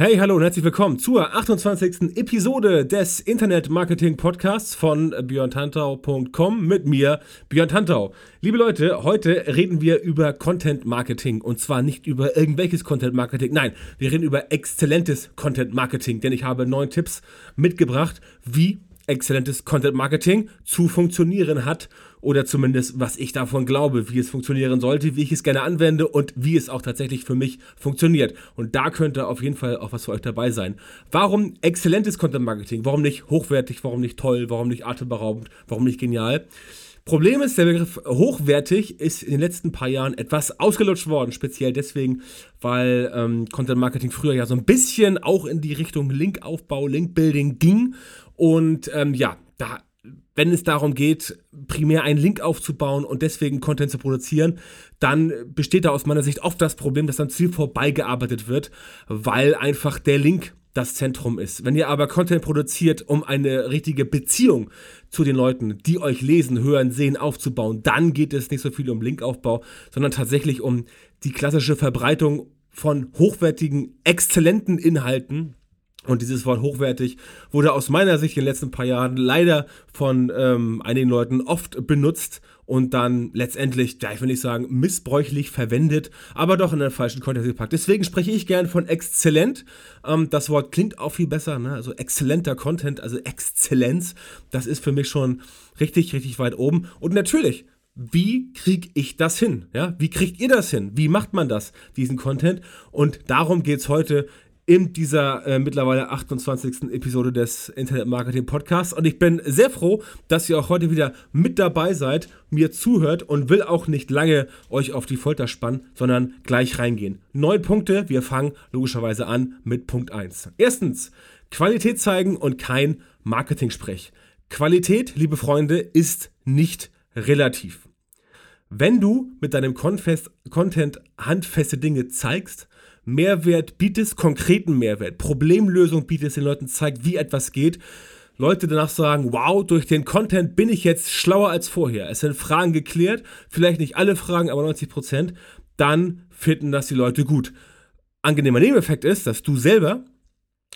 Hey, hallo und herzlich willkommen zur 28. Episode des Internet Marketing Podcasts von björntantau.com mit mir, Björn Tantau. Liebe Leute, heute reden wir über Content Marketing und zwar nicht über irgendwelches Content Marketing, nein, wir reden über exzellentes Content Marketing, denn ich habe neun Tipps mitgebracht, wie exzellentes Content Marketing zu funktionieren hat oder zumindest was ich davon glaube, wie es funktionieren sollte, wie ich es gerne anwende und wie es auch tatsächlich für mich funktioniert. Und da könnte auf jeden Fall auch was für euch dabei sein. Warum exzellentes Content Marketing? Warum nicht hochwertig? Warum nicht toll? Warum nicht atemberaubend? Warum nicht genial? Problem ist, der Begriff hochwertig ist in den letzten paar Jahren etwas ausgelutscht worden, speziell deswegen, weil ähm, Content Marketing früher ja so ein bisschen auch in die Richtung Linkaufbau, Linkbuilding ging und ähm, ja, da, wenn es darum geht, primär einen Link aufzubauen und deswegen Content zu produzieren, dann besteht da aus meiner Sicht oft das Problem, dass am Ziel vorbeigearbeitet wird, weil einfach der Link das Zentrum ist. Wenn ihr aber Content produziert, um eine richtige Beziehung zu den Leuten, die euch lesen, hören, sehen, aufzubauen, dann geht es nicht so viel um Linkaufbau, sondern tatsächlich um die klassische Verbreitung von hochwertigen, exzellenten Inhalten, und dieses Wort hochwertig wurde aus meiner Sicht in den letzten paar Jahren leider von ähm, einigen Leuten oft benutzt und dann letztendlich, ja, ich will nicht sagen missbräuchlich verwendet, aber doch in den falschen Kontext gepackt. Deswegen spreche ich gern von exzellent. Ähm, das Wort klingt auch viel besser, ne? also exzellenter Content, also Exzellenz, das ist für mich schon richtig, richtig weit oben. Und natürlich, wie kriege ich das hin? Ja, wie kriegt ihr das hin? Wie macht man das, diesen Content? Und darum geht es heute in dieser äh, mittlerweile 28. Episode des Internet Marketing Podcasts. Und ich bin sehr froh, dass ihr auch heute wieder mit dabei seid, mir zuhört und will auch nicht lange euch auf die Folter spannen, sondern gleich reingehen. Neun Punkte. Wir fangen logischerweise an mit Punkt 1. Erstens, Qualität zeigen und kein Marketing-Sprech. Qualität, liebe Freunde, ist nicht relativ. Wenn du mit deinem Content handfeste Dinge zeigst, Mehrwert bietest, konkreten Mehrwert, Problemlösung bietest, den Leuten zeigt, wie etwas geht, Leute danach sagen, wow, durch den Content bin ich jetzt schlauer als vorher. Es sind Fragen geklärt, vielleicht nicht alle Fragen, aber 90 Prozent, dann finden das die Leute gut. Angenehmer Nebeneffekt ist, dass du selber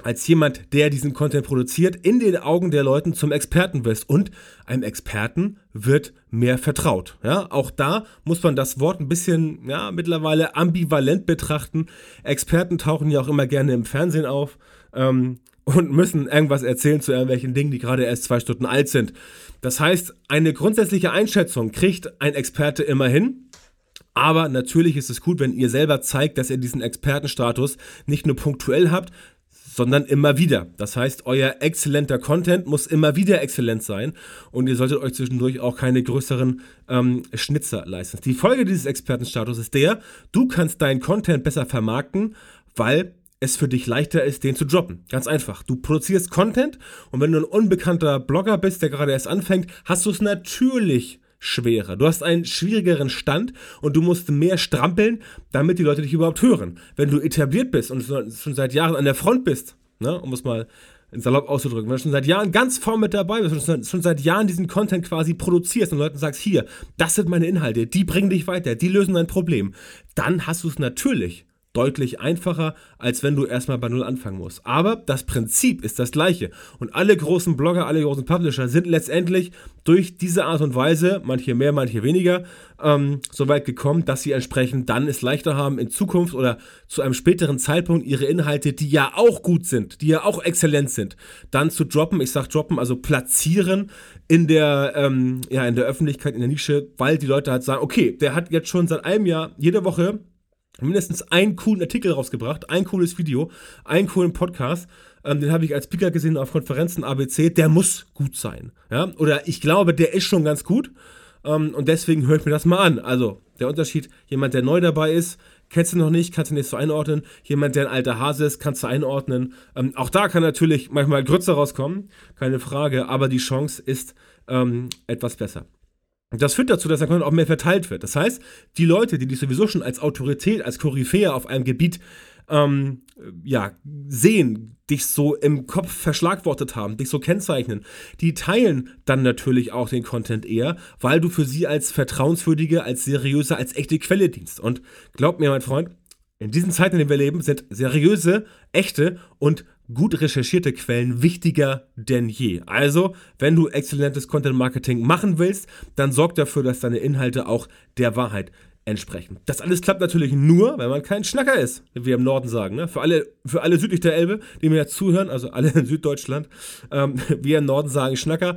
als jemand, der diesen Content produziert, in den Augen der Leuten zum Experten wirst. Und einem Experten wird mehr vertraut. Ja, auch da muss man das Wort ein bisschen, ja, mittlerweile ambivalent betrachten. Experten tauchen ja auch immer gerne im Fernsehen auf. Ähm, und müssen irgendwas erzählen zu irgendwelchen Dingen, die gerade erst zwei Stunden alt sind. Das heißt, eine grundsätzliche Einschätzung kriegt ein Experte immer hin. Aber natürlich ist es gut, wenn ihr selber zeigt, dass ihr diesen Expertenstatus nicht nur punktuell habt, sondern immer wieder. Das heißt, euer exzellenter Content muss immer wieder exzellent sein und ihr solltet euch zwischendurch auch keine größeren ähm, Schnitzer leisten. Die Folge dieses Expertenstatus ist der, du kannst deinen Content besser vermarkten, weil es für dich leichter ist, den zu droppen. Ganz einfach. Du produzierst Content und wenn du ein unbekannter Blogger bist, der gerade erst anfängt, hast du es natürlich schwerer. Du hast einen schwierigeren Stand und du musst mehr strampeln, damit die Leute dich überhaupt hören. Wenn du etabliert bist und schon seit Jahren an der Front bist, ne, um es mal in Salopp auszudrücken, wenn du schon seit Jahren ganz vorn mit dabei bist, und schon seit Jahren diesen Content quasi produzierst und Leuten sagst, hier, das sind meine Inhalte, die bringen dich weiter, die lösen dein Problem, dann hast du es natürlich deutlich einfacher, als wenn du erstmal bei Null anfangen musst. Aber das Prinzip ist das gleiche. Und alle großen Blogger, alle großen Publisher sind letztendlich durch diese Art und Weise, manche mehr, manche weniger, ähm, so weit gekommen, dass sie entsprechend dann es leichter haben, in Zukunft oder zu einem späteren Zeitpunkt ihre Inhalte, die ja auch gut sind, die ja auch exzellent sind, dann zu droppen. Ich sag droppen, also platzieren in der, ähm, ja, in der Öffentlichkeit, in der Nische, weil die Leute halt sagen, okay, der hat jetzt schon seit einem Jahr jede Woche mindestens einen coolen Artikel rausgebracht, ein cooles Video, einen coolen Podcast. Ähm, den habe ich als Speaker gesehen auf Konferenzen ABC. Der muss gut sein. Ja? Oder ich glaube, der ist schon ganz gut. Ähm, und deswegen höre ich mir das mal an. Also der Unterschied, jemand, der neu dabei ist, kennst du noch nicht, kannst du nicht so einordnen. Jemand, der ein alter Hase ist, kannst du einordnen. Ähm, auch da kann natürlich manchmal Grütze rauskommen, keine Frage, aber die Chance ist ähm, etwas besser. Das führt dazu, dass der Content auch mehr verteilt wird. Das heißt, die Leute, die dich sowieso schon als Autorität, als Koryphäe auf einem Gebiet ähm, ja, sehen, dich so im Kopf verschlagwortet haben, dich so kennzeichnen, die teilen dann natürlich auch den Content eher, weil du für sie als vertrauenswürdige, als seriöse, als echte Quelle dienst. Und glaub mir, mein Freund, in diesen Zeiten, in denen wir leben, sind seriöse, echte und gut recherchierte Quellen wichtiger denn je. Also, wenn du exzellentes Content Marketing machen willst, dann sorg dafür, dass deine Inhalte auch der Wahrheit entsprechen. Das alles klappt natürlich nur, wenn man kein Schnacker ist, wie wir im Norden sagen. Ne? Für, alle, für alle südlich der Elbe, die mir jetzt zuhören, also alle in Süddeutschland, ähm, wir im Norden sagen Schnacker.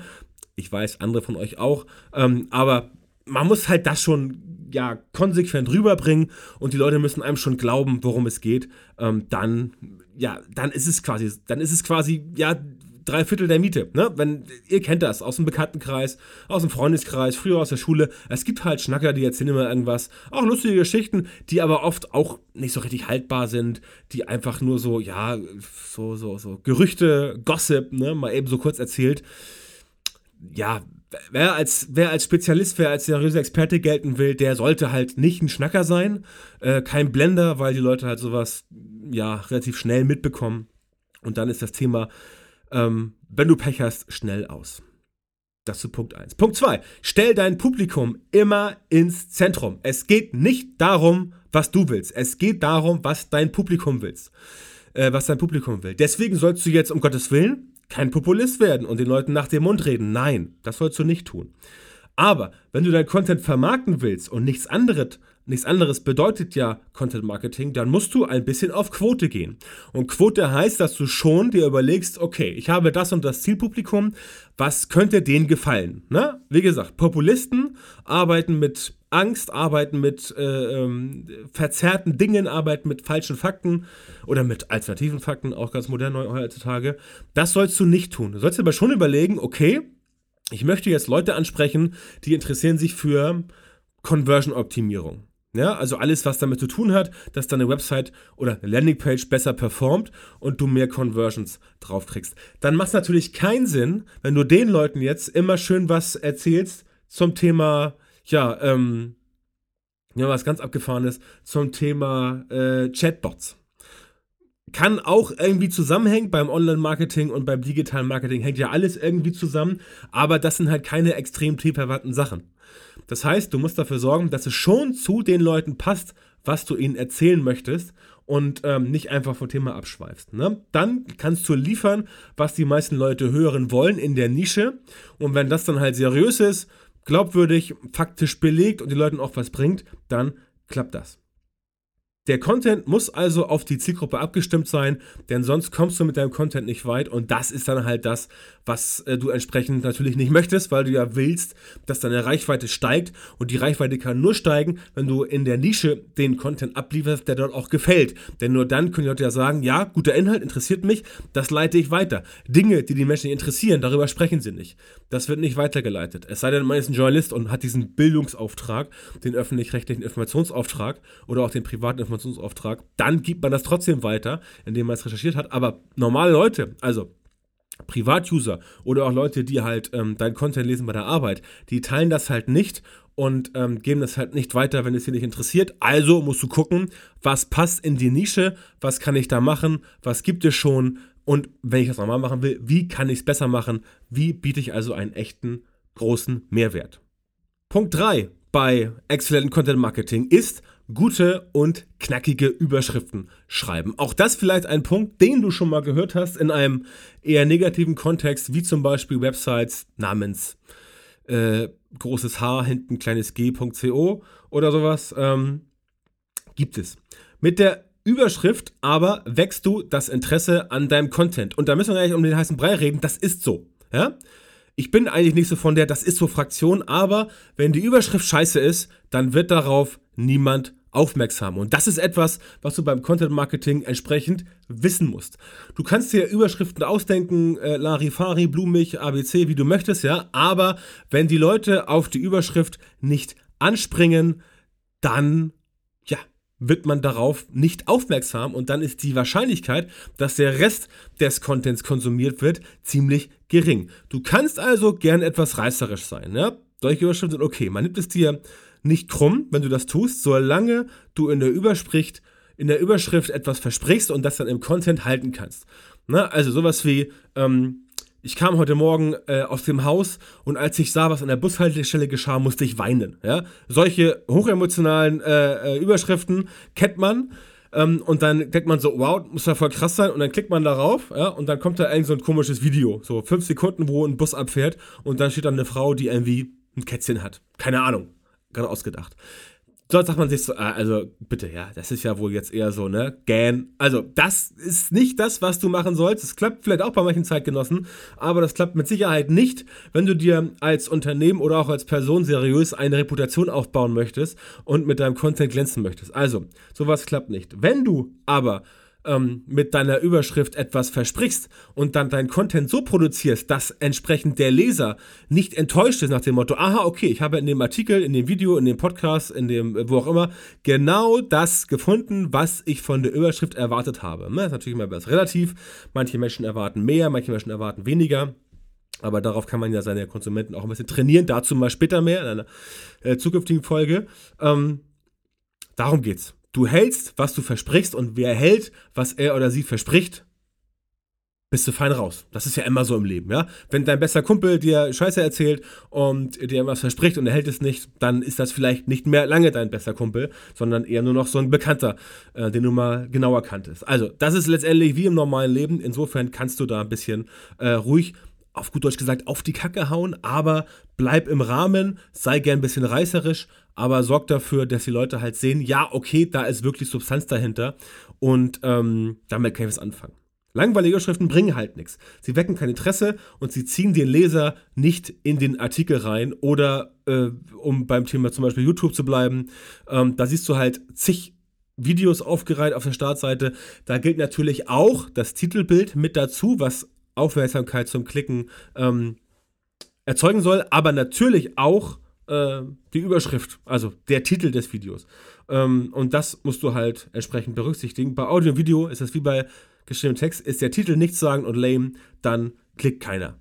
Ich weiß, andere von euch auch. Ähm, aber man muss halt das schon ja, konsequent rüberbringen und die Leute müssen einem schon glauben, worum es geht. Ähm, dann, ja, dann ist es quasi, dann ist es quasi, ja, drei Viertel der Miete. Ne? Wenn, ihr kennt das aus dem Bekanntenkreis, aus dem Freundeskreis, früher aus der Schule. Es gibt halt Schnacker, die erzählen immer irgendwas. Auch lustige Geschichten, die aber oft auch nicht so richtig haltbar sind, die einfach nur so, ja, so, so, so Gerüchte, Gossip, ne, mal eben so kurz erzählt. Ja, wer als, wer als Spezialist, wer als seriöser Experte gelten will, der sollte halt nicht ein Schnacker sein, äh, kein Blender, weil die Leute halt sowas, ja, relativ schnell mitbekommen. Und dann ist das Thema ähm, wenn du Pech hast, schnell aus. Das zu Punkt 1. Punkt 2. Stell dein Publikum immer ins Zentrum. Es geht nicht darum, was du willst. Es geht darum, was dein Publikum willst. Äh, was dein Publikum will. Deswegen sollst du jetzt, um Gottes Willen, kein Populist werden und den Leuten nach dem Mund reden. Nein, das sollst du nicht tun. Aber wenn du dein Content vermarkten willst und nichts anderes, nichts anderes bedeutet ja Content Marketing, dann musst du ein bisschen auf Quote gehen. Und Quote heißt, dass du schon dir überlegst, okay, ich habe das und das Zielpublikum, was könnte denen gefallen? Ne? Wie gesagt, Populisten arbeiten mit Angst, arbeiten mit äh, ähm, verzerrten Dingen, arbeiten mit falschen Fakten oder mit alternativen Fakten, auch ganz modern heutzutage. Das sollst du nicht tun. Du sollst aber schon überlegen, okay, ich möchte jetzt Leute ansprechen, die interessieren sich für Conversion-Optimierung. Ja, also alles, was damit zu tun hat, dass deine Website oder eine Landingpage besser performt und du mehr Conversions draufkriegst. Dann macht es natürlich keinen Sinn, wenn du den Leuten jetzt immer schön was erzählst zum Thema, ja, ähm, ja, was ganz abgefahrenes, zum Thema äh, Chatbots kann auch irgendwie zusammenhängen beim Online-Marketing und beim digitalen Marketing. Hängt ja alles irgendwie zusammen, aber das sind halt keine extrem themenverwandten Sachen. Das heißt, du musst dafür sorgen, dass es schon zu den Leuten passt, was du ihnen erzählen möchtest und ähm, nicht einfach vom Thema abschweifst. Ne? Dann kannst du liefern, was die meisten Leute hören wollen in der Nische. Und wenn das dann halt seriös ist, glaubwürdig, faktisch belegt und den Leuten auch was bringt, dann klappt das. Der Content muss also auf die Zielgruppe abgestimmt sein, denn sonst kommst du mit deinem Content nicht weit und das ist dann halt das, was äh, du entsprechend natürlich nicht möchtest, weil du ja willst, dass deine Reichweite steigt und die Reichweite kann nur steigen, wenn du in der Nische den Content ablieferst, der dort auch gefällt. Denn nur dann können die Leute ja sagen, ja, guter Inhalt interessiert mich, das leite ich weiter. Dinge, die die Menschen interessieren, darüber sprechen sie nicht. Das wird nicht weitergeleitet. Es sei denn, man ist ein Journalist und hat diesen Bildungsauftrag, den öffentlich-rechtlichen Informationsauftrag oder auch den privaten Informationsauftrag Informationsauftrag, dann gibt man das trotzdem weiter, indem man es recherchiert hat. Aber normale Leute, also Privatuser oder auch Leute, die halt ähm, dein Content lesen bei der Arbeit, die teilen das halt nicht und ähm, geben das halt nicht weiter, wenn es sie nicht interessiert. Also musst du gucken, was passt in die Nische, was kann ich da machen, was gibt es schon und wenn ich das nochmal machen will, wie kann ich es besser machen, wie biete ich also einen echten großen Mehrwert. Punkt 3 bei Excellent Content Marketing ist, gute und knackige Überschriften schreiben. Auch das vielleicht ein Punkt, den du schon mal gehört hast in einem eher negativen Kontext, wie zum Beispiel Websites namens äh, großes H hinten kleines G.co oder sowas. Ähm, gibt es. Mit der Überschrift aber wächst du das Interesse an deinem Content. Und da müssen wir eigentlich um den heißen Brei reden, das ist so. Ja? Ich bin eigentlich nicht so von der, das ist so Fraktion, aber wenn die Überschrift scheiße ist, dann wird darauf niemand aufmerksam. Und das ist etwas, was du beim Content Marketing entsprechend wissen musst. Du kannst dir Überschriften ausdenken, äh, Larifari, blumig, ABC, wie du möchtest, ja, aber wenn die Leute auf die Überschrift nicht anspringen, dann, ja, wird man darauf nicht aufmerksam und dann ist die Wahrscheinlichkeit, dass der Rest des Contents konsumiert wird, ziemlich gering. Du kannst also gern etwas reißerisch sein. Ja? Solche Überschriften sind okay. Man nimmt es dir nicht krumm, wenn du das tust, solange du in der Überschrift, in der Überschrift etwas versprichst und das dann im Content halten kannst. Na, also sowas wie, ähm, ich kam heute Morgen äh, aus dem Haus und als ich sah, was an der Bushaltestelle geschah, musste ich weinen. Ja? Solche hochemotionalen äh, äh, Überschriften kennt man. Ähm, und dann denkt man so, wow, muss ja voll krass sein. Und dann klickt man darauf, ja, und dann kommt da irgend so ein komisches Video. So fünf Sekunden, wo ein Bus abfährt und dann steht da eine Frau, die irgendwie ein Kätzchen hat. Keine Ahnung. Gerade ausgedacht. Dort sagt man sich so, ah, also bitte, ja, das ist ja wohl jetzt eher so, ne, Gan. Also, das ist nicht das, was du machen sollst. Es klappt vielleicht auch bei manchen Zeitgenossen, aber das klappt mit Sicherheit nicht, wenn du dir als Unternehmen oder auch als Person seriös eine Reputation aufbauen möchtest und mit deinem Content glänzen möchtest. Also, sowas klappt nicht. Wenn du aber ähm, mit deiner Überschrift etwas versprichst und dann dein Content so produzierst, dass entsprechend der Leser nicht enttäuscht ist nach dem Motto, aha, okay, ich habe in dem Artikel, in dem Video, in dem Podcast, in dem, wo auch immer, genau das gefunden, was ich von der Überschrift erwartet habe. Das ist natürlich immer was relativ. Manche Menschen erwarten mehr, manche Menschen erwarten weniger. Aber darauf kann man ja seine Konsumenten auch ein bisschen trainieren. Dazu mal später mehr in einer äh, zukünftigen Folge. Ähm, darum geht's. Du hältst, was du versprichst und wer hält, was er oder sie verspricht, bist du fein raus. Das ist ja immer so im Leben, ja. Wenn dein bester Kumpel dir Scheiße erzählt und dir was verspricht und er hält es nicht, dann ist das vielleicht nicht mehr lange dein bester Kumpel, sondern eher nur noch so ein Bekannter, äh, den du mal genauer kanntest. Also, das ist letztendlich wie im normalen Leben. Insofern kannst du da ein bisschen äh, ruhig auf gut Deutsch gesagt, auf die Kacke hauen, aber bleib im Rahmen, sei gern ein bisschen reißerisch, aber sorg dafür, dass die Leute halt sehen, ja, okay, da ist wirklich Substanz dahinter und ähm, damit kann ich was anfangen. Langweilige Schriften bringen halt nichts. Sie wecken kein Interesse und sie ziehen den Leser nicht in den Artikel rein oder, äh, um beim Thema zum Beispiel YouTube zu bleiben, ähm, da siehst du halt zig Videos aufgereiht auf der Startseite. Da gilt natürlich auch das Titelbild mit dazu, was Aufmerksamkeit zum Klicken ähm, erzeugen soll, aber natürlich auch äh, die Überschrift, also der Titel des Videos. Ähm, und das musst du halt entsprechend berücksichtigen. Bei Audio und Video ist das wie bei geschriebenem Text, ist der Titel nichts sagen und lame, dann klickt keiner.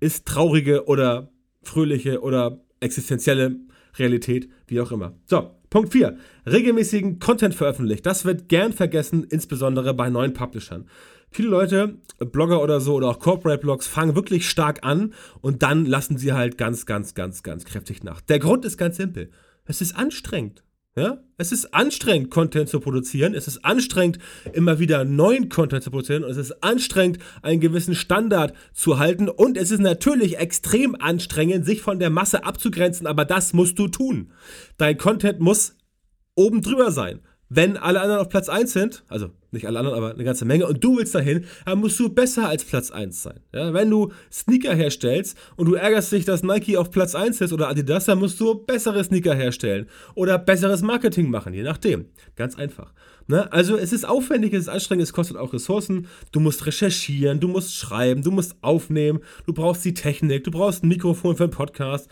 Ist traurige oder fröhliche oder existenzielle Realität, wie auch immer. So, Punkt 4. Regelmäßigen Content veröffentlicht. Das wird gern vergessen, insbesondere bei neuen Publishern. Viele Leute, Blogger oder so oder auch Corporate Blogs, fangen wirklich stark an und dann lassen sie halt ganz, ganz, ganz, ganz kräftig nach. Der Grund ist ganz simpel. Es ist anstrengend. Ja, es ist anstrengend, Content zu produzieren. Es ist anstrengend, immer wieder neuen Content zu produzieren. Und es ist anstrengend, einen gewissen Standard zu halten. Und es ist natürlich extrem anstrengend, sich von der Masse abzugrenzen. Aber das musst du tun. Dein Content muss oben drüber sein. Wenn alle anderen auf Platz 1 sind, also nicht alle anderen, aber eine ganze Menge, und du willst dahin, dann musst du besser als Platz 1 sein. Ja, wenn du Sneaker herstellst und du ärgerst dich, dass Nike auf Platz 1 ist oder Adidas, dann musst du bessere Sneaker herstellen oder besseres Marketing machen, je nachdem. Ganz einfach. Ne? Also es ist aufwendig, es ist anstrengend, es kostet auch Ressourcen. Du musst recherchieren, du musst schreiben, du musst aufnehmen, du brauchst die Technik, du brauchst ein Mikrofon für einen Podcast.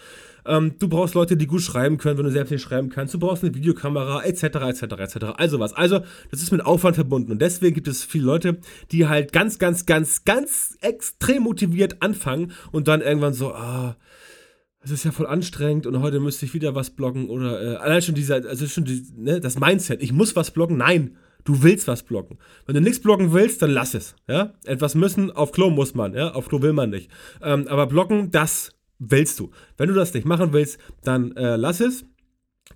Ähm, du brauchst Leute, die gut schreiben können, wenn du selbst nicht schreiben kannst. Du brauchst eine Videokamera, etc., etc., etc. Also was. Also, das ist mit Aufwand verbunden. Und deswegen gibt es viele Leute, die halt ganz, ganz, ganz, ganz extrem motiviert anfangen und dann irgendwann so, ah, es ist ja voll anstrengend und heute müsste ich wieder was bloggen oder äh, allein schon dieser, also schon die, ne, das Mindset, ich muss was bloggen, nein, du willst was bloggen. Wenn du nichts bloggen willst, dann lass es, ja. Etwas müssen, auf Klo muss man, ja, auf Klo will man nicht. Ähm, aber bloggen, das willst du. Wenn du das nicht machen willst, dann äh, lass es.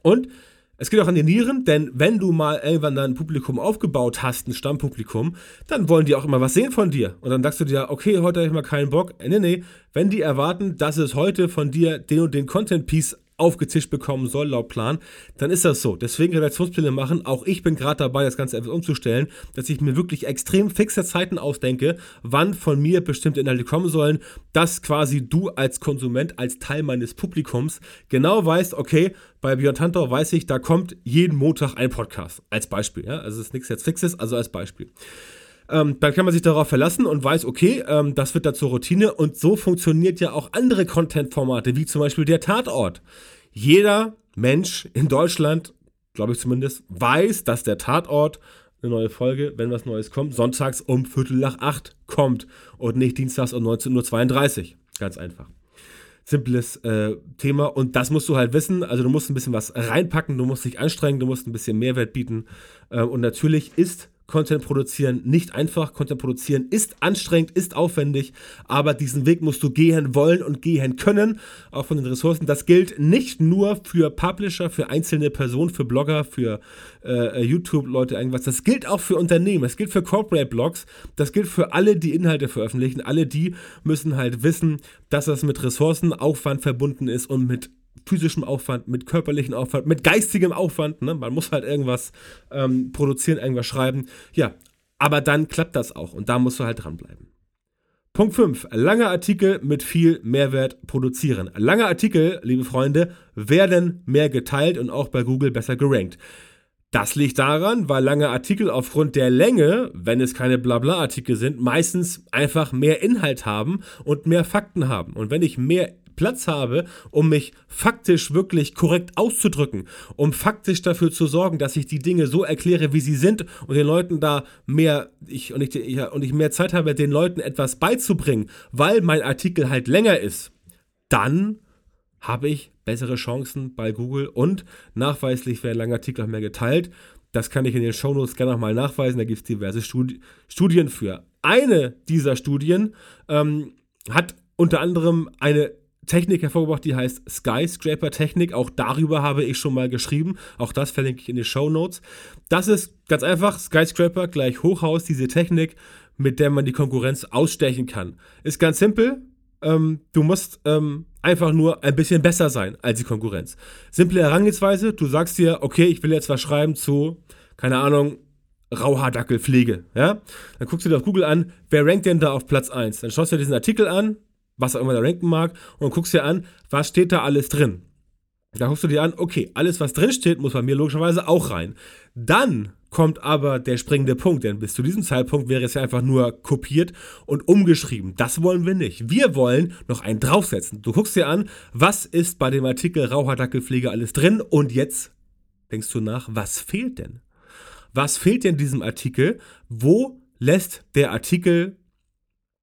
Und es geht auch an die Nieren, denn wenn du mal irgendwann dein Publikum aufgebaut hast, ein Stammpublikum, dann wollen die auch immer was sehen von dir. Und dann sagst du dir, okay, heute habe ich mal keinen Bock. Nee, nee, wenn die erwarten, dass es heute von dir den und den Content-Piece aufgezischt bekommen soll, laut Plan, dann ist das so. Deswegen Redaktionspläne machen. Auch ich bin gerade dabei, das Ganze etwas umzustellen, dass ich mir wirklich extrem fixe Zeiten ausdenke, wann von mir bestimmte Inhalte kommen sollen, dass quasi du als Konsument, als Teil meines Publikums genau weißt, okay, bei Björn Tantor weiß ich, da kommt jeden Montag ein Podcast. Als Beispiel. Ja? Also es ist nichts jetzt Fixes, also als Beispiel. Ähm, dann kann man sich darauf verlassen und weiß, okay, ähm, das wird da zur Routine und so funktioniert ja auch andere Content-Formate, wie zum Beispiel der Tatort. Jeder Mensch in Deutschland glaube ich zumindest, weiß, dass der Tatort eine neue Folge, wenn was Neues kommt, sonntags um Viertel nach acht kommt und nicht dienstags um 19.32 Uhr. Ganz einfach. Simples äh, Thema und das musst du halt wissen. Also du musst ein bisschen was reinpacken, du musst dich anstrengen, du musst ein bisschen Mehrwert bieten. Äh, und natürlich ist Content produzieren nicht einfach. Content produzieren ist anstrengend, ist aufwendig, aber diesen Weg musst du gehen wollen und gehen können, auch von den Ressourcen. Das gilt nicht nur für Publisher, für einzelne Personen, für Blogger, für äh, YouTube-Leute, irgendwas. Das gilt auch für Unternehmen, das gilt für Corporate Blogs, das gilt für alle, die Inhalte veröffentlichen. Alle die müssen halt wissen, dass das mit Ressourcenaufwand verbunden ist und mit physischem Aufwand, mit körperlichem Aufwand, mit geistigem Aufwand. Ne? Man muss halt irgendwas ähm, produzieren, irgendwas schreiben. Ja, aber dann klappt das auch und da musst du halt dranbleiben. Punkt 5. Lange Artikel mit viel Mehrwert produzieren. Lange Artikel, liebe Freunde, werden mehr geteilt und auch bei Google besser gerankt. Das liegt daran, weil lange Artikel aufgrund der Länge, wenn es keine Blabla-Artikel sind, meistens einfach mehr Inhalt haben und mehr Fakten haben. Und wenn ich mehr Platz habe, um mich faktisch wirklich korrekt auszudrücken, um faktisch dafür zu sorgen, dass ich die Dinge so erkläre, wie sie sind und den Leuten da mehr, ich, und, ich, ja, und ich mehr Zeit habe, den Leuten etwas beizubringen, weil mein Artikel halt länger ist, dann habe ich bessere Chancen bei Google und nachweislich werden lange Artikel auch mehr geteilt. Das kann ich in den Shownotes gerne nochmal nachweisen. Da gibt es diverse Studi Studien für. Eine dieser Studien ähm, hat unter anderem eine Technik hervorgebracht, die heißt Skyscraper-Technik. Auch darüber habe ich schon mal geschrieben. Auch das verlinke ich in den Show Notes. Das ist ganz einfach Skyscraper gleich Hochhaus, diese Technik, mit der man die Konkurrenz ausstechen kann. Ist ganz simpel. Ähm, du musst ähm, einfach nur ein bisschen besser sein als die Konkurrenz. Simple Herangehensweise, du sagst dir, okay, ich will jetzt was schreiben zu, keine Ahnung, Rauhaardackelpflege. Ja? Dann guckst du dir auf Google an, wer rankt denn da auf Platz 1? Dann schaust du dir diesen Artikel an, was auch immer der ranken mag, und guckst dir an, was steht da alles drin. Da guckst du dir an, okay, alles, was drin steht, muss bei mir logischerweise auch rein. Dann kommt aber der springende Punkt, denn bis zu diesem Zeitpunkt wäre es ja einfach nur kopiert und umgeschrieben. Das wollen wir nicht. Wir wollen noch einen draufsetzen. Du guckst dir an, was ist bei dem Artikel Rauhaardackelpflege alles drin und jetzt denkst du nach, was fehlt denn? Was fehlt denn diesem Artikel? Wo lässt der Artikel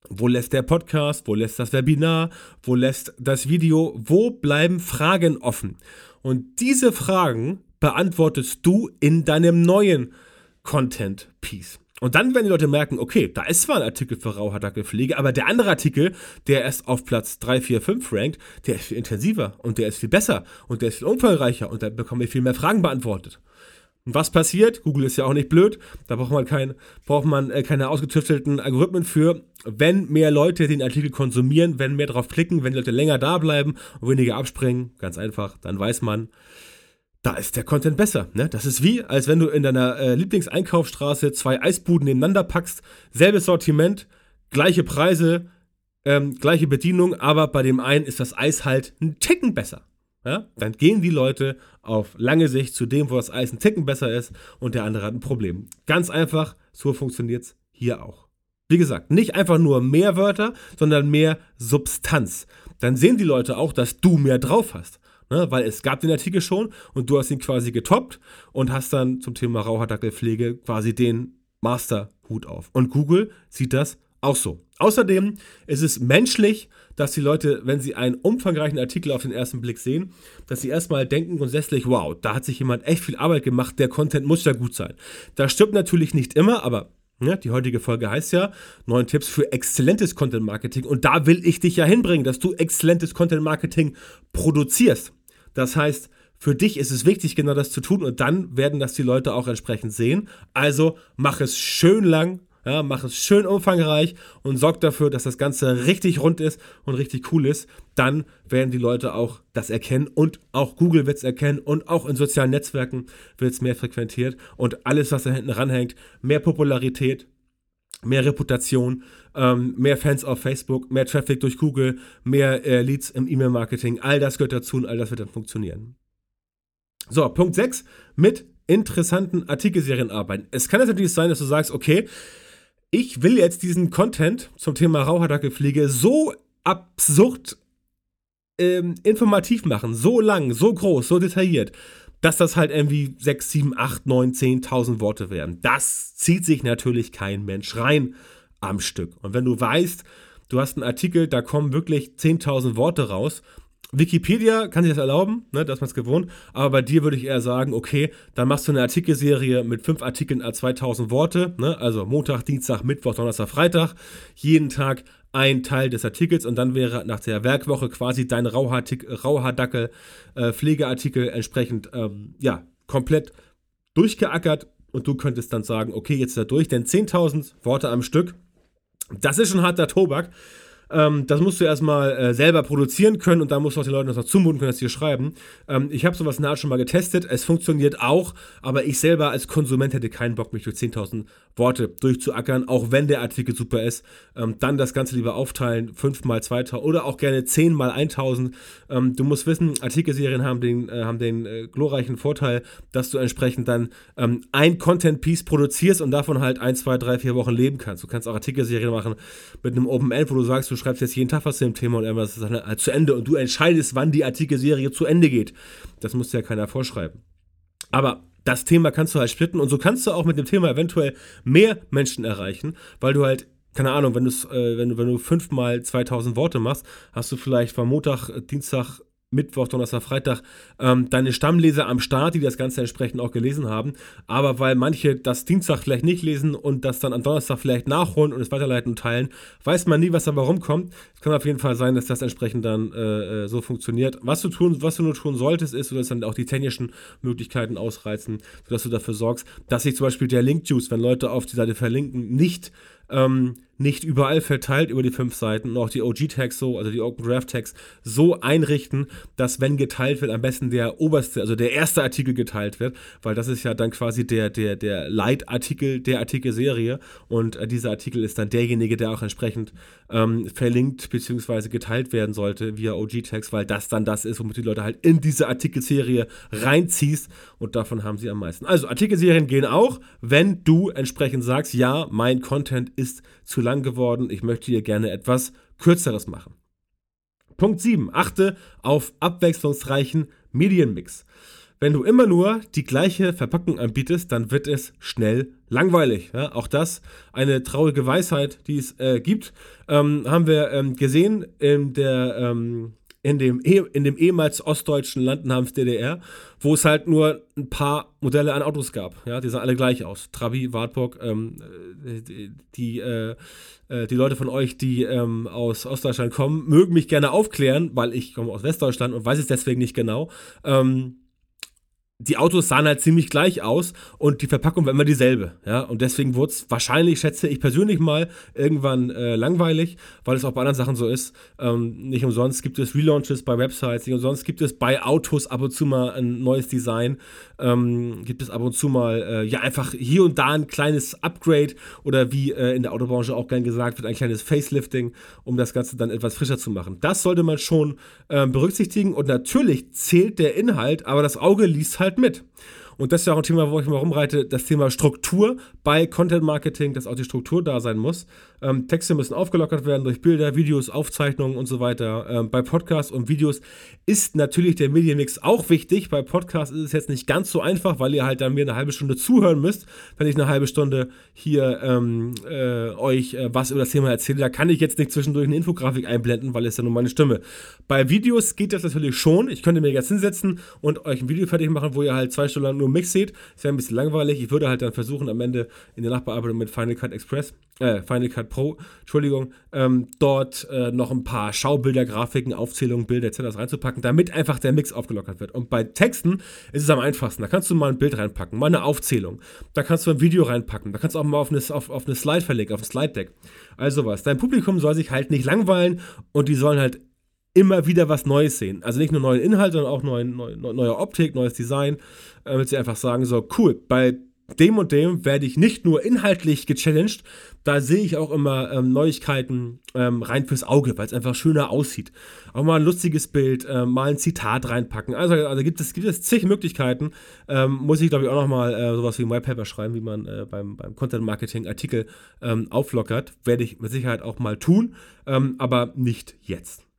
wo lässt der Podcast? Wo lässt das Webinar? Wo lässt das Video? Wo bleiben Fragen offen? Und diese Fragen beantwortest du in deinem neuen Content-Piece. Und dann werden die Leute merken, okay, da ist zwar ein Artikel für Rauhaardackelpflege, aber der andere Artikel, der erst auf Platz 3, 4, 5 rankt, der ist viel intensiver und der ist viel besser und der ist viel umfangreicher und da bekomme ich viel mehr Fragen beantwortet. Und was passiert? Google ist ja auch nicht blöd. Da braucht man, kein, braucht man äh, keine ausgetüftelten Algorithmen für. Wenn mehr Leute den Artikel konsumieren, wenn mehr drauf klicken, wenn die Leute länger da bleiben und weniger abspringen, ganz einfach, dann weiß man, da ist der Content besser. Ne? Das ist wie, als wenn du in deiner äh, Lieblingseinkaufsstraße zwei Eisbuden nebeneinander packst, selbes Sortiment, gleiche Preise, ähm, gleiche Bedienung, aber bei dem einen ist das Eis halt ein Ticken besser. Ja? Dann gehen die Leute auf lange Sicht zu dem, wo das Eis ein Ticken besser ist und der andere hat ein Problem. Ganz einfach, so funktioniert es hier auch. Wie gesagt, nicht einfach nur mehr Wörter, sondern mehr Substanz. Dann sehen die Leute auch, dass du mehr drauf hast. Ne? Weil es gab den Artikel schon und du hast ihn quasi getoppt und hast dann zum Thema Raucherdackelpflege quasi den Masterhut auf. Und Google sieht das auch so. Außerdem ist es menschlich, dass die Leute, wenn sie einen umfangreichen Artikel auf den ersten Blick sehen, dass sie erstmal denken grundsätzlich, wow, da hat sich jemand echt viel Arbeit gemacht, der Content muss ja gut sein. Das stimmt natürlich nicht immer, aber ja, die heutige Folge heißt ja neun Tipps für exzellentes Content Marketing und da will ich dich ja hinbringen, dass du exzellentes Content Marketing produzierst. Das heißt, für dich ist es wichtig, genau das zu tun und dann werden das die Leute auch entsprechend sehen. Also mach es schön lang, ja, mach es schön umfangreich und sorg dafür, dass das Ganze richtig rund ist und richtig cool ist. Dann werden die Leute auch das erkennen und auch Google wird es erkennen und auch in sozialen Netzwerken wird es mehr frequentiert und alles, was da hinten ranhängt, mehr Popularität, mehr Reputation, ähm, mehr Fans auf Facebook, mehr Traffic durch Google, mehr äh, Leads im E-Mail-Marketing, all das gehört dazu und all das wird dann funktionieren. So, Punkt 6, mit interessanten Artikelserien arbeiten. Es kann natürlich sein, dass du sagst, okay, ich will jetzt diesen Content zum Thema Raucherdackelpflege so absurd ähm, informativ machen, so lang, so groß, so detailliert, dass das halt irgendwie 6, 7, 8, 9, 10.000 Worte werden. Das zieht sich natürlich kein Mensch rein am Stück. Und wenn du weißt, du hast einen Artikel, da kommen wirklich 10.000 Worte raus, Wikipedia kann sich das erlauben, ne, dass man es gewohnt, aber bei dir würde ich eher sagen, okay, dann machst du eine Artikelserie mit fünf Artikeln a 2000 Worte, ne, also Montag, Dienstag, Mittwoch, Donnerstag, Freitag, jeden Tag ein Teil des Artikels und dann wäre nach der Werkwoche quasi dein Rauhaardackel, äh, Pflegeartikel entsprechend, ähm, ja, komplett durchgeackert und du könntest dann sagen, okay, jetzt ist er durch, denn 10.000 Worte am Stück, das ist schon harter Tobak. Ähm, das musst du erstmal äh, selber produzieren können und dann musst du auch den Leuten das noch zumuten können, dass sie schreiben. Ähm, ich habe sowas in der Art schon mal getestet. Es funktioniert auch, aber ich selber als Konsument hätte keinen Bock, mich durch 10.000 Worte durchzuackern, auch wenn der Artikel super ist. Ähm, dann das Ganze lieber aufteilen, 5 mal 2000 oder auch gerne 10 mal 1000. Ähm, du musst wissen, Artikelserien haben den, äh, haben den äh, glorreichen Vorteil, dass du entsprechend dann ähm, ein Content-Piece produzierst und davon halt 1, 2, 3, 4 Wochen leben kannst. Du kannst auch Artikelserien machen mit einem Open End, wo du sagst, du schreibst jetzt jeden Tag was zu dem Thema und irgendwas ist dann zu Ende und du entscheidest, wann die Artikelserie zu Ende geht. Das muss ja keiner vorschreiben. Aber das Thema kannst du halt splitten und so kannst du auch mit dem Thema eventuell mehr Menschen erreichen, weil du halt keine Ahnung, wenn, äh, wenn, du, wenn du fünfmal 2000 Worte machst, hast du vielleicht von Montag, Dienstag, Mittwoch, Donnerstag, Freitag ähm, deine Stammleser am Start, die das Ganze entsprechend auch gelesen haben. Aber weil manche das Dienstag vielleicht nicht lesen und das dann am Donnerstag vielleicht nachholen und es weiterleiten und teilen, weiß man nie, was dabei rumkommt. Es kann auf jeden Fall sein, dass das entsprechend dann äh, äh so funktioniert. Was du tun, was du nur tun solltest, ist, du sollst dann auch die technischen Möglichkeiten ausreizen, sodass du dafür sorgst, dass sich zum Beispiel der Link-Juice, wenn Leute auf die Seite verlinken, nicht ähm, nicht überall verteilt über die fünf Seiten und auch die OG-Tags so, also die Open Draft Tags, so einrichten, dass wenn geteilt wird, am besten der oberste, also der erste Artikel geteilt wird, weil das ist ja dann quasi der, der, der Leitartikel der Artikelserie und äh, dieser Artikel ist dann derjenige, der auch entsprechend ähm, verlinkt bzw. geteilt werden sollte via OG-Tags, weil das dann das ist, womit die Leute halt in diese Artikelserie reinziehst und davon haben sie am meisten. Also Artikelserien gehen auch, wenn du entsprechend sagst, ja, mein Content ist zu lang geworden, ich möchte hier gerne etwas kürzeres machen. Punkt 7. Achte auf abwechslungsreichen Medienmix. Wenn du immer nur die gleiche Verpackung anbietest, dann wird es schnell langweilig. Ja, auch das eine traurige Weisheit, die es äh, gibt. Ähm, haben wir ähm, gesehen in der ähm, in dem, eh, in dem ehemals ostdeutschen Land namens DDR, wo es halt nur ein paar Modelle an Autos gab. Ja, die sahen alle gleich aus. Trabi, Wartburg, ähm, äh, die, die, äh, äh, die Leute von euch, die ähm, aus Ostdeutschland kommen, mögen mich gerne aufklären, weil ich komme aus Westdeutschland und weiß es deswegen nicht genau. Ähm, die Autos sahen halt ziemlich gleich aus und die Verpackung war immer dieselbe. Ja? Und deswegen wurde es wahrscheinlich, schätze ich persönlich mal, irgendwann äh, langweilig, weil es auch bei anderen Sachen so ist. Ähm, nicht umsonst gibt es Relaunches bei Websites, nicht umsonst gibt es bei Autos ab und zu mal ein neues Design, ähm, gibt es ab und zu mal, äh, ja, einfach hier und da ein kleines Upgrade oder wie äh, in der Autobranche auch gern gesagt wird, ein kleines Facelifting, um das Ganze dann etwas frischer zu machen. Das sollte man schon ähm, berücksichtigen und natürlich zählt der Inhalt, aber das Auge liest halt mit. Und das ist ja auch ein Thema, wo ich mal rumreite, das Thema Struktur bei Content Marketing, dass auch die Struktur da sein muss. Ähm, Texte müssen aufgelockert werden durch Bilder, Videos, Aufzeichnungen und so weiter. Ähm, bei Podcasts und Videos ist natürlich der Medienmix auch wichtig. Bei Podcasts ist es jetzt nicht ganz so einfach, weil ihr halt dann mir eine halbe Stunde zuhören müsst. Wenn ich eine halbe Stunde hier ähm, äh, euch äh, was über das Thema erzähle, da kann ich jetzt nicht zwischendurch eine Infografik einblenden, weil es ja nur meine Stimme. Bei Videos geht das natürlich schon. Ich könnte mir jetzt hinsetzen und euch ein Video fertig machen, wo ihr halt zwei Stunden lang nur Mix seht. Das wäre ein bisschen langweilig. Ich würde halt dann versuchen, am Ende in der Nachbearbeitung mit Final Cut Express, äh, Final Cut Pro, Entschuldigung, ähm, dort äh, noch ein paar Schaubilder, Grafiken, Aufzählungen, Bilder etc. reinzupacken, damit einfach der Mix aufgelockert wird. Und bei Texten ist es am einfachsten. Da kannst du mal ein Bild reinpacken, mal eine Aufzählung. Da kannst du ein Video reinpacken. Da kannst du auch mal auf eine, auf, auf eine Slide verlegen, auf ein Slide-Deck. Also was. Dein Publikum soll sich halt nicht langweilen und die sollen halt immer wieder was Neues sehen. Also nicht nur neue Inhalte, sondern auch neue, neue, neue Optik, neues Design, damit sie einfach sagen, so cool, bei dem und dem werde ich nicht nur inhaltlich gechallenged, da sehe ich auch immer ähm, Neuigkeiten ähm, rein fürs Auge, weil es einfach schöner aussieht. Auch mal ein lustiges Bild, ähm, mal ein Zitat reinpacken. Also, also gibt, es, gibt es zig Möglichkeiten. Ähm, muss ich, glaube ich, auch noch mal äh, sowas wie ein Whitepaper schreiben, wie man äh, beim, beim Content Marketing Artikel ähm, auflockert. Werde ich mit Sicherheit auch mal tun, ähm, aber nicht jetzt.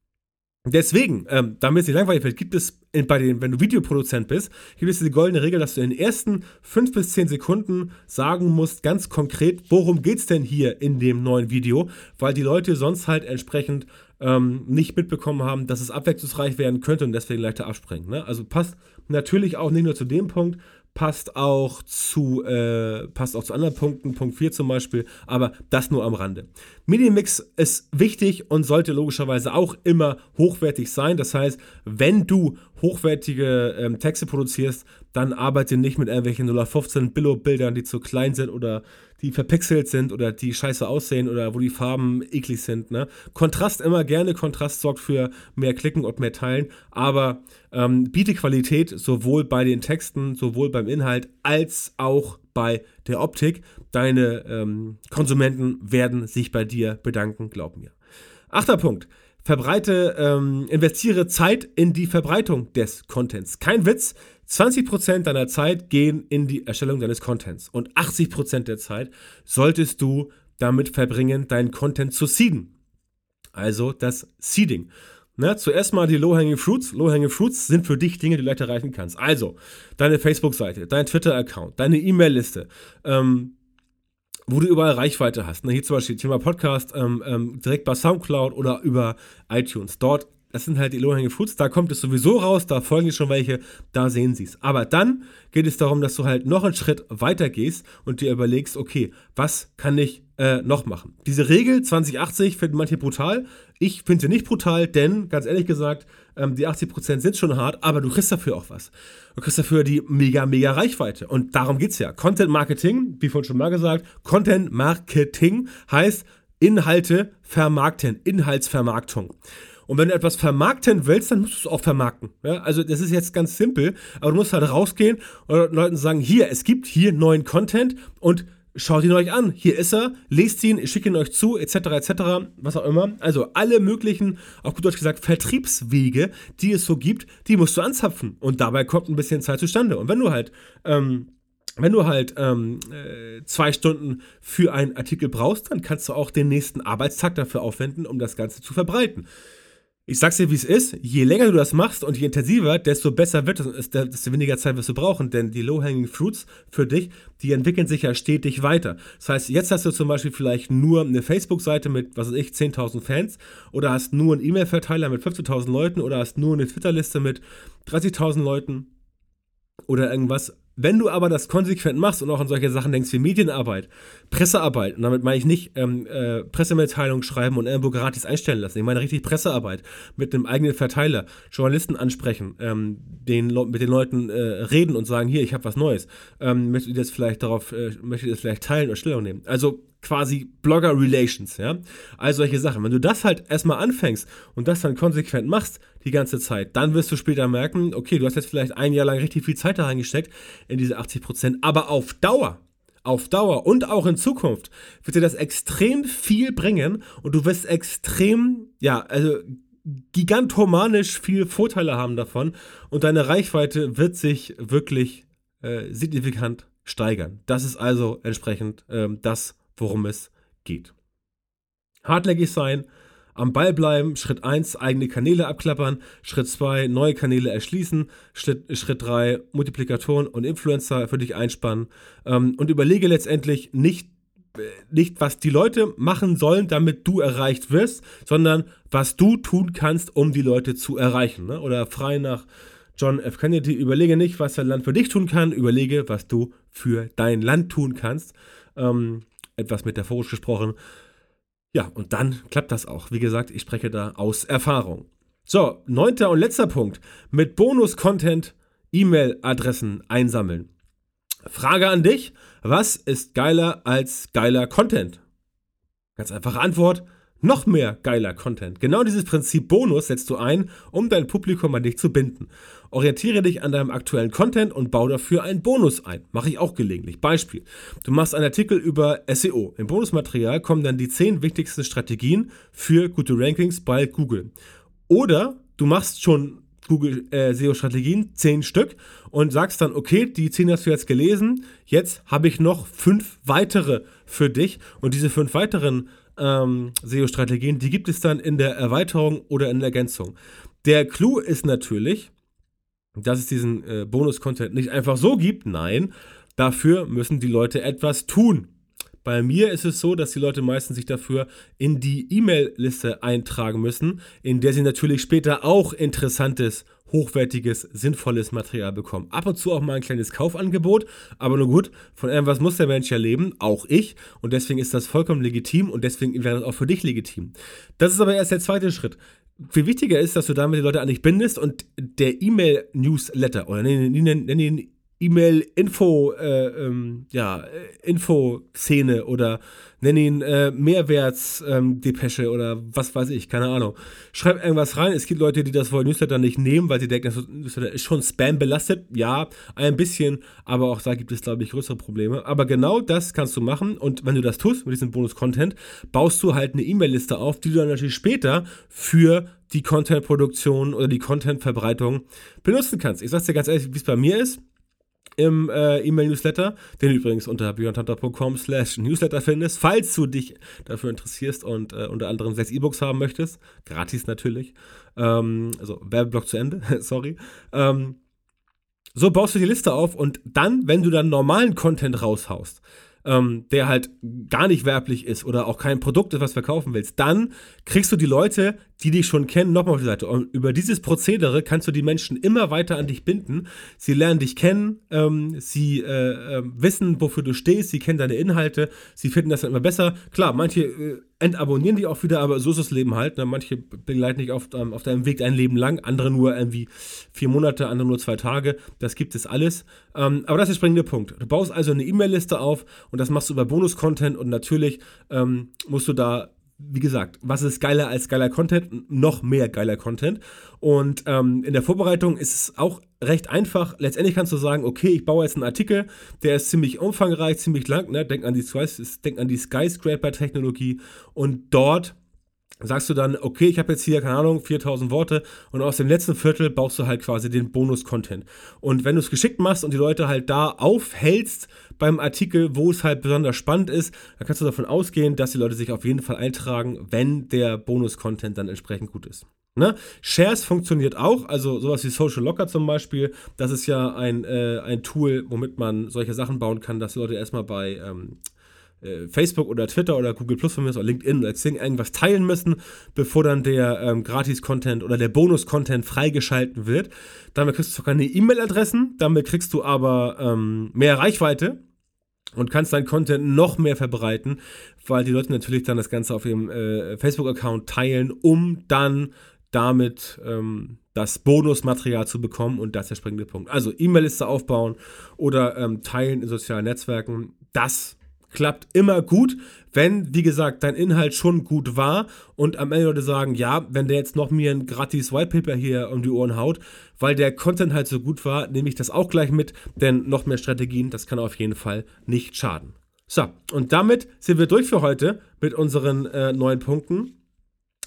Deswegen, ähm, damit es nicht langweilig wird, gibt es bei den, wenn du Videoproduzent bist, gibt es die goldene Regel, dass du in den ersten fünf bis zehn Sekunden sagen musst, ganz konkret, worum geht es denn hier in dem neuen Video, weil die Leute sonst halt entsprechend ähm, nicht mitbekommen haben, dass es abwechslungsreich werden könnte und deswegen leichter abspringen. Ne? Also passt natürlich auch nicht nur zu dem Punkt, passt auch zu, äh, passt auch zu anderen Punkten, Punkt 4 zum Beispiel, aber das nur am Rande. Medienmix ist wichtig und sollte logischerweise auch immer hochwertig sein. Das heißt, wenn du hochwertige ähm, Texte produzierst, dann arbeite nicht mit irgendwelchen 0815 Billo-Bildern, die zu klein sind oder die verpixelt sind oder die scheiße aussehen oder wo die Farben eklig sind. Ne? Kontrast immer gerne. Kontrast sorgt für mehr Klicken und mehr Teilen, aber ähm, biete Qualität sowohl bei den Texten, sowohl beim Inhalt als auch bei der Optik. Deine ähm, Konsumenten werden sich bei dir bedanken, glaub mir. Achter Punkt verbreite, ähm, investiere Zeit in die Verbreitung des Contents. Kein Witz, 20% deiner Zeit gehen in die Erstellung deines Contents und 80% der Zeit solltest du damit verbringen, deinen Content zu seeden. Also das Seeding. Na, zuerst mal die Low-Hanging Fruits. Low-Hanging Fruits sind für dich Dinge, die du leicht erreichen kannst. Also, deine Facebook-Seite, dein Twitter-Account, deine E-Mail-Liste, ähm, wo du überall Reichweite hast. Ne? Hier zum Beispiel Thema Podcast, ähm, ähm, direkt bei Soundcloud oder über iTunes. Dort, das sind halt die Low-Hanging Fruits, da kommt es sowieso raus, da folgen dir schon welche, da sehen sie es. Aber dann geht es darum, dass du halt noch einen Schritt weiter gehst und dir überlegst, okay, was kann ich äh, noch machen? Diese Regel 2080 finden manche brutal. Ich finde sie nicht brutal, denn, ganz ehrlich gesagt, ähm, die 80% sind schon hart, aber du kriegst dafür auch was. Du kriegst dafür die mega, mega Reichweite. Und darum geht es ja. Content Marketing, wie vorhin schon mal gesagt, Content Marketing heißt Inhalte vermarkten, Inhaltsvermarktung. Und wenn du etwas vermarkten willst, dann musst du es auch vermarkten. Ja, also das ist jetzt ganz simpel, aber du musst halt rausgehen und Leuten sagen, hier, es gibt hier neuen Content und Schaut ihn euch an. Hier ist er. Lest ihn, ich schicke ihn euch zu, etc., etc., was auch immer. Also alle möglichen, auch gut Deutsch gesagt, Vertriebswege, die es so gibt, die musst du anzapfen. Und dabei kommt ein bisschen Zeit zustande. Und wenn du halt, ähm, wenn du halt ähm, äh, zwei Stunden für einen Artikel brauchst, dann kannst du auch den nächsten Arbeitstag dafür aufwenden, um das Ganze zu verbreiten. Ich sag's dir, wie es ist. Je länger du das machst und je intensiver, desto besser wird es, desto weniger Zeit wirst du brauchen. Denn die Low-Hanging Fruits für dich, die entwickeln sich ja stetig weiter. Das heißt, jetzt hast du zum Beispiel vielleicht nur eine Facebook-Seite mit, was weiß ich, 10.000 Fans oder hast nur einen E-Mail-Verteiler mit 15.000 Leuten oder hast nur eine Twitter-Liste mit 30.000 Leuten oder irgendwas. Wenn du aber das konsequent machst und auch an solche Sachen denkst wie Medienarbeit, Pressearbeit, und damit meine ich nicht ähm, äh, Pressemitteilung schreiben und irgendwo gratis einstellen lassen, ich meine richtig Pressearbeit mit einem eigenen Verteiler, Journalisten ansprechen, ähm, den, mit den Leuten äh, reden und sagen, hier, ich habe was Neues, ähm, möchtet ihr das vielleicht darauf, äh, möchtet ihr das vielleicht teilen oder Stellung nehmen. Also quasi Blogger Relations, ja. All solche Sachen. Wenn du das halt erstmal anfängst und das dann konsequent machst die ganze Zeit, dann wirst du später merken, okay, du hast jetzt vielleicht ein Jahr lang richtig viel Zeit da reingesteckt in diese 80 Prozent, aber auf Dauer, auf Dauer und auch in Zukunft wird dir das extrem viel bringen und du wirst extrem, ja, also gigantomanisch viel Vorteile haben davon und deine Reichweite wird sich wirklich äh, signifikant steigern. Das ist also entsprechend ähm, das, worum es geht. Hartnäckig sein, am Ball bleiben, Schritt 1, eigene Kanäle abklappern, Schritt 2, neue Kanäle erschließen, Schritt, Schritt 3, Multiplikatoren und Influencer für dich einspannen ähm, und überlege letztendlich nicht, äh, nicht, was die Leute machen sollen, damit du erreicht wirst, sondern was du tun kannst, um die Leute zu erreichen. Ne? Oder frei nach John F. Kennedy, überlege nicht, was dein Land für dich tun kann, überlege, was du für dein Land tun kannst. Ähm, etwas metaphorisch gesprochen. Ja, und dann klappt das auch. Wie gesagt, ich spreche da aus Erfahrung. So, neunter und letzter Punkt. Mit Bonus-Content E-Mail-Adressen einsammeln. Frage an dich, was ist geiler als geiler Content? Ganz einfache Antwort, noch mehr geiler Content. Genau dieses Prinzip Bonus setzt du ein, um dein Publikum an dich zu binden. Orientiere dich an deinem aktuellen Content und bau dafür einen Bonus ein. Mache ich auch gelegentlich. Beispiel. Du machst einen Artikel über SEO. Im Bonusmaterial kommen dann die 10 wichtigsten Strategien für gute Rankings bei Google. Oder du machst schon Google äh, SEO-Strategien, 10 Stück, und sagst dann, okay, die 10 hast du jetzt gelesen, jetzt habe ich noch fünf weitere für dich und diese fünf weiteren ähm, SEO-Strategien, die gibt es dann in der Erweiterung oder in der Ergänzung. Der Clou ist natürlich, dass es diesen äh, Bonus-Content nicht einfach so gibt. Nein, dafür müssen die Leute etwas tun. Bei mir ist es so, dass die Leute meistens sich dafür in die E-Mail-Liste eintragen müssen, in der sie natürlich später auch interessantes, hochwertiges, sinnvolles Material bekommen. Ab und zu auch mal ein kleines Kaufangebot, aber nur gut, von irgendwas muss der Mensch ja leben, auch ich, und deswegen ist das vollkommen legitim und deswegen wäre das auch für dich legitim. Das ist aber erst der zweite Schritt viel wichtiger ist, dass du damit die Leute an dich bindest und der E-Mail-Newsletter oder nenn ihn E-Mail-Info, äh, ähm, ja, Info-Szene oder nenn ihn äh, Mehrwertsdepesche ähm, oder was weiß ich, keine Ahnung. Schreib irgendwas rein. Es gibt Leute, die das Wort Newsletter nicht nehmen, weil sie denken, das Newsletter ist schon Spam belastet. Ja, ein bisschen, aber auch da gibt es, glaube ich, größere Probleme. Aber genau das kannst du machen und wenn du das tust mit diesem Bonus-Content, baust du halt eine E-Mail-Liste auf, die du dann natürlich später für die Content-Produktion oder die Content-Verbreitung benutzen kannst. Ich sag's dir ganz ehrlich, wie es bei mir ist im äh, E-Mail-Newsletter, den du übrigens unter björntanter.com slash newsletter findest, falls du dich dafür interessierst und äh, unter anderem sechs E-Books haben möchtest, gratis natürlich, ähm, also Werbeblock zu Ende, sorry, ähm, so baust du die Liste auf und dann, wenn du dann normalen Content raushaust, ähm, der halt gar nicht werblich ist oder auch kein Produkt ist, was verkaufen willst, dann kriegst du die Leute, die dich schon kennen, nochmal auf die Seite. Und über dieses Prozedere kannst du die Menschen immer weiter an dich binden. Sie lernen dich kennen, ähm, sie äh, äh, wissen, wofür du stehst, sie kennen deine Inhalte, sie finden das dann immer besser. Klar, manche äh, entabonnieren die auch wieder, aber so ist das Leben halt. Ne? Manche begleiten dich auf, ähm, auf deinem Weg ein Leben lang, andere nur irgendwie vier Monate, andere nur zwei Tage. Das gibt es alles. Ähm, aber das ist der springende Punkt. Du baust also eine E-Mail-Liste auf und das machst du über Bonus-Content und natürlich ähm, musst du da wie gesagt, was ist geiler als geiler Content? Noch mehr geiler Content. Und ähm, in der Vorbereitung ist es auch recht einfach. Letztendlich kannst du sagen, okay, ich baue jetzt einen Artikel, der ist ziemlich umfangreich, ziemlich lang. Ne? Denk an die, denk an die Skyscraper-Technologie und dort sagst du dann, okay, ich habe jetzt hier, keine Ahnung, 4000 Worte und aus dem letzten Viertel baust du halt quasi den Bonus-Content. Und wenn du es geschickt machst und die Leute halt da aufhältst beim Artikel, wo es halt besonders spannend ist, dann kannst du davon ausgehen, dass die Leute sich auf jeden Fall eintragen, wenn der Bonus-Content dann entsprechend gut ist. Ne? Shares funktioniert auch, also sowas wie Social Locker zum Beispiel. Das ist ja ein, äh, ein Tool, womit man solche Sachen bauen kann, dass die Leute erstmal bei ähm, äh, Facebook oder Twitter oder Google Plus von mir oder LinkedIn oder Xing irgendwas teilen müssen, bevor dann der ähm, Gratis-Content oder der Bonus-Content freigeschalten wird. Damit kriegst du zwar keine E-Mail-Adressen, damit kriegst du aber ähm, mehr Reichweite und kannst deinen Content noch mehr verbreiten, weil die Leute natürlich dann das Ganze auf ihrem äh, Facebook-Account teilen, um dann damit ähm, das Bonusmaterial zu bekommen und das ist der springende Punkt. Also E-Mail-Liste aufbauen oder ähm, teilen in sozialen Netzwerken, das klappt immer gut, wenn, wie gesagt, dein Inhalt schon gut war und am Ende Leute sagen, ja, wenn der jetzt noch mir ein gratis Whitepaper hier um die Ohren haut, weil der Content halt so gut war, nehme ich das auch gleich mit, denn noch mehr Strategien, das kann auf jeden Fall nicht schaden. So, und damit sind wir durch für heute mit unseren äh, neuen Punkten.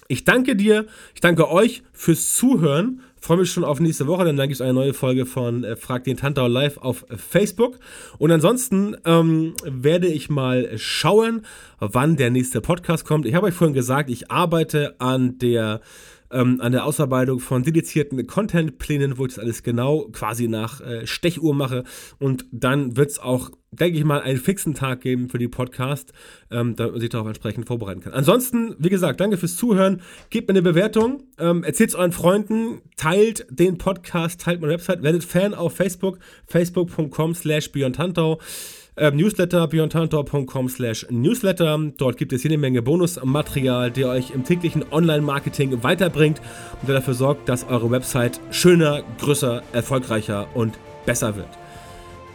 Ich danke dir, ich danke euch fürs Zuhören. Freue mich schon auf nächste Woche, denn dann gibt es eine neue Folge von äh, Frag den Tantau live auf Facebook. Und ansonsten ähm, werde ich mal schauen, wann der nächste Podcast kommt. Ich habe euch vorhin gesagt, ich arbeite an der ähm, an der Ausarbeitung von dedizierten Contentplänen, wo ich das alles genau quasi nach äh, Stechuhr mache. Und dann wird es auch, denke ich mal, einen fixen Tag geben für die Podcast, ähm, damit man sich darauf entsprechend vorbereiten kann. Ansonsten, wie gesagt, danke fürs Zuhören. Gebt mir eine Bewertung, ähm, erzählt es euren Freunden, teilt den Podcast, teilt meine Website, werdet Fan auf Facebook, facebook.com slash Beyond äh, Newsletter, beyondtantor.com slash Newsletter. Dort gibt es jede Menge Bonusmaterial, der euch im täglichen Online-Marketing weiterbringt und der dafür sorgt, dass eure Website schöner, größer, erfolgreicher und besser wird.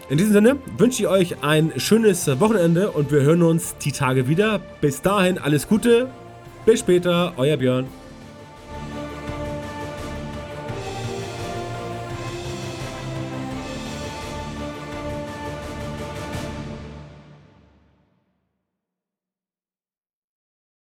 In diesem Sinne wünsche ich euch ein schönes Wochenende und wir hören uns die Tage wieder. Bis dahin alles Gute. Bis später, euer Björn.